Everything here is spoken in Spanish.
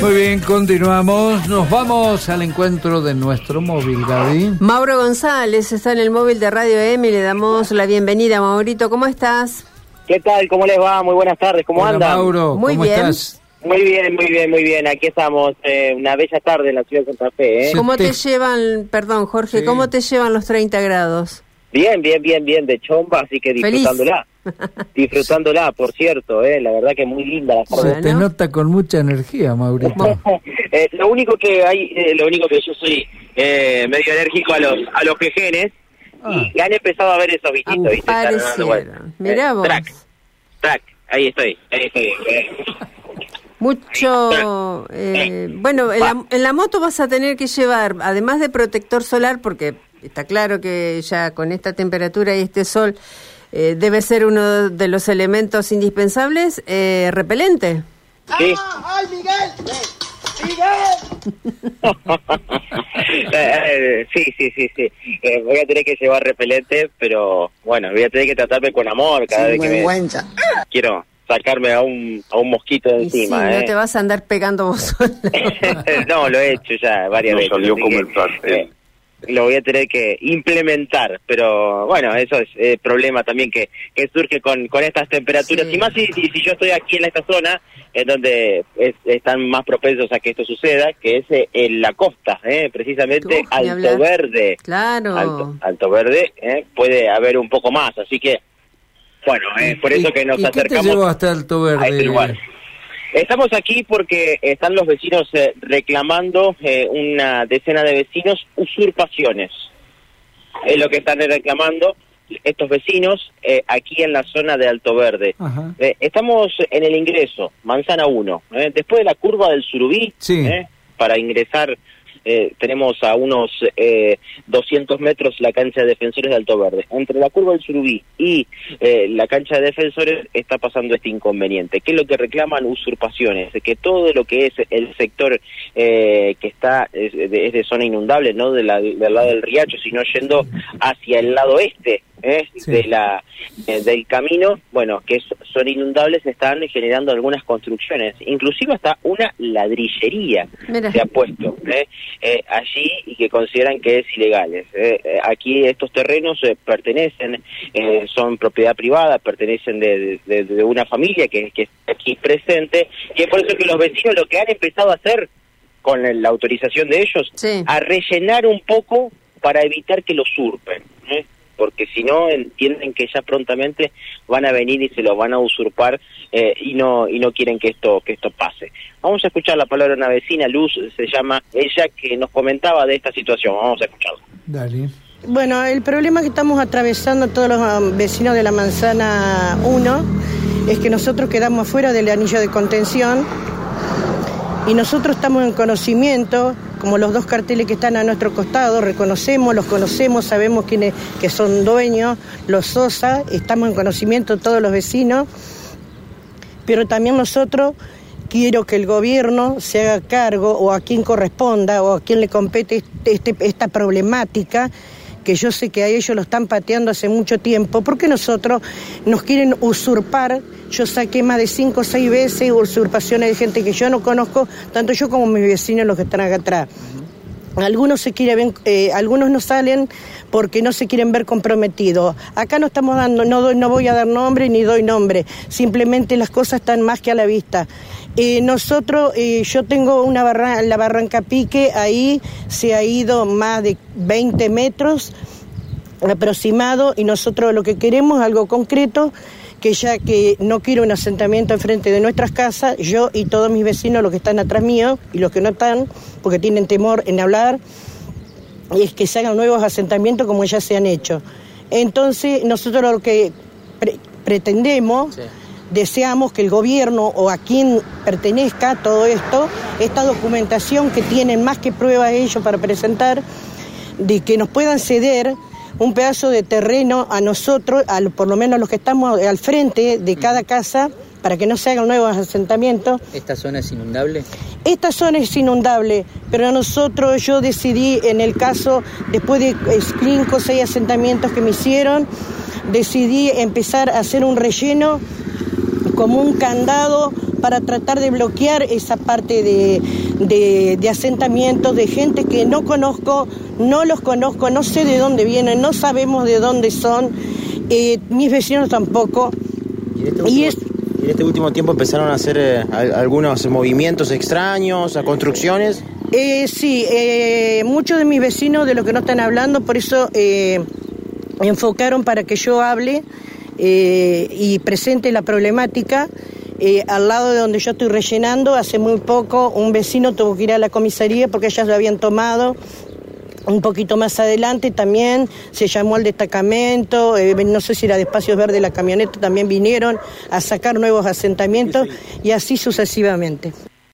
Muy bien, continuamos. Nos vamos al encuentro de nuestro móvil, Gaby. Mauro González está en el móvil de Radio M y le damos la bienvenida. Maurito, ¿cómo estás? ¿Qué tal? ¿Cómo les va? Muy buenas tardes. ¿Cómo Hola, andan? Mauro, Muy ¿cómo bien. estás? Muy bien, muy bien, muy bien. Aquí estamos. eh, una bella tarde en la ciudad de Santa Fe. ¿eh? ¿Cómo te te- llevan, perdón Jorge, Sí. cómo te llevan los 30 grados? Bien, bien, bien, bien. De chomba, así que Feliz. disfrutándola. disfrutándola, por cierto. ¿eh? La verdad que muy linda la. Se te nota con mucha energía, Maurito. Eh, lo único que hay, eh, lo único que yo soy eh, medio alérgico a los a los jejenes Ah. y han empezado a ver esos bichitos, Ah, ¿viste? Mirá Eh, vos. Track, track. Ahí estoy, ahí estoy. eh. Mucho, eh, bueno, en la, en la moto vas a tener que llevar, además de protector solar, porque está claro que ya con esta temperatura y este sol eh, debe ser uno de los elementos indispensables, eh, repelente. Sí. Eh, eh, sí, sí, sí, sí. Eh, voy a tener que llevar repelente, pero bueno, voy a tener que tratarme con amor cada vez que me quiero sacarme a un, a un mosquito de Y sí, encima. no ¿eh? te vas a andar pegando vos no, lo he hecho ya varias No veces. salió como que, el pastel. Eh, lo voy a tener que implementar, pero bueno, eso es el problema también que, que surge con, con estas temperaturas. Sí. Y más si, si, si yo estoy aquí en esta zona, en donde es- están más propensos a que esto suceda, que es eh, en la costa, ¿eh? precisamente Uf, Alto. Verde. Claro. Alto, Alto Verde, ¿eh? puede haber un poco más, así que, bueno, eh, por eso ¿Y- que nos ¿y qué te acercamos llevó hasta Alto a este Verde? lugar. Estamos aquí porque están los vecinos eh, reclamando, eh, una decena de vecinos, usurpaciones. Es lo que están reclamando estos vecinos eh, aquí en la zona de Alto Verde. Eh, estamos en el ingreso, Manzana 1. eh, después de la curva del Surubí, Sí. eh, para ingresar eh, tenemos a unos eh, 200 metros la cancha de defensores de Alto Verde. Entre la curva del Surubí y eh, la cancha de defensores está pasando este inconveniente. ¿Qué es lo que reclaman? Usurpaciones. Que todo lo que es el sector eh, que está es de, es de zona inundable, no de la, del lado del riacho, sino yendo hacia el lado este ¿eh? Sí. de la eh, del camino, bueno, que son inundables, están generando algunas construcciones, inclusive hasta una ladrillería Mira. se ha puesto ¿eh? Eh, allí y que consideran que es ilegal. ¿eh? Eh, aquí estos terrenos eh, pertenecen, son propiedad privada, pertenecen de, de- de una familia que, que está aquí presente, y es por eso que los vecinos lo que han empezado a hacer con la autorización de ellos, Sí. a rellenar un poco para evitar que lo usurpen. Porque si no entienden que ya prontamente van a venir y se lo van a usurpar eh, y no y no quieren que esto que esto pase. Vamos a escuchar la palabra de una vecina, Luz se llama ella que nos comentaba de esta situación. Vamos a escucharla. Dale. Bueno, el problema que estamos atravesando todos los um, vecinos de la manzana 1 es que nosotros quedamos fuera del anillo de contención y nosotros estamos en conocimiento, como los dos carteles que están a nuestro costado, reconocemos, los conocemos, sabemos quiénes que son dueños, los Sosa, estamos en conocimiento todos los vecinos, pero también nosotros quiero que el gobierno se haga cargo o a quien corresponda o a quien le compete este- esta problemática que yo sé que a ellos lo están pateando hace mucho tiempo, porque nosotros nos quieren usurpar. Yo saqué más de cinco o seis veces usurpaciones de gente que yo no conozco, tanto yo como mis vecinos los que están acá atrás. Algunos se quieren, eh, algunos no salen porque no se quieren ver comprometidos. Acá no estamos dando, no no voy a dar nombre ni doy nombre. Simplemente las cosas están más que a la vista. Eh, nosotros, eh, yo tengo una barra, la barranca Pique, ahí se ha ido más de 20 metros aproximado y nosotros lo que queremos es algo concreto que ya que no quiero un asentamiento enfrente de nuestras casas, yo y todos mis vecinos, los que están atrás mío y los que no están, porque tienen temor en hablar, es que se hagan nuevos asentamientos como ya se han hecho. Entonces, nosotros lo que pre- pretendemos, deseamos que el gobierno o a quien pertenezca todo esto, esta documentación que tienen más que prueba ellos para presentar, de que nos puedan ceder un pedazo de terreno a nosotros, a por lo menos a los que estamos al frente de cada casa, para que no se hagan nuevos asentamientos. ¿Esta zona es inundable? Esta zona es inundable, pero nosotros, yo decidí en el caso, después de eh, cinco o seis asentamientos que me hicieron, decidí empezar a hacer un relleno como un candado para tratar de bloquear esa parte de, de, asentamientos de gente que no conozco, no los conozco, no sé de dónde vienen, no sabemos de dónde son, eh, mis vecinos tampoco. Y, este en este último tiempo empezaron a hacer eh, algunos movimientos extraños, a construcciones. Eh, sí, muchos de mis vecinos de lo que no están hablando, por eso eh, enfocaron para que yo hable y presente la problemática. al lado de donde yo estoy rellenando, hace muy poco un vecino tuvo que ir a la comisaría porque ellas lo habían tomado un poquito más adelante también se llamó al destacamento, eh, no sé si era de Espacios Verdes, la camioneta también vinieron a sacar nuevos asentamientos y así sucesivamente.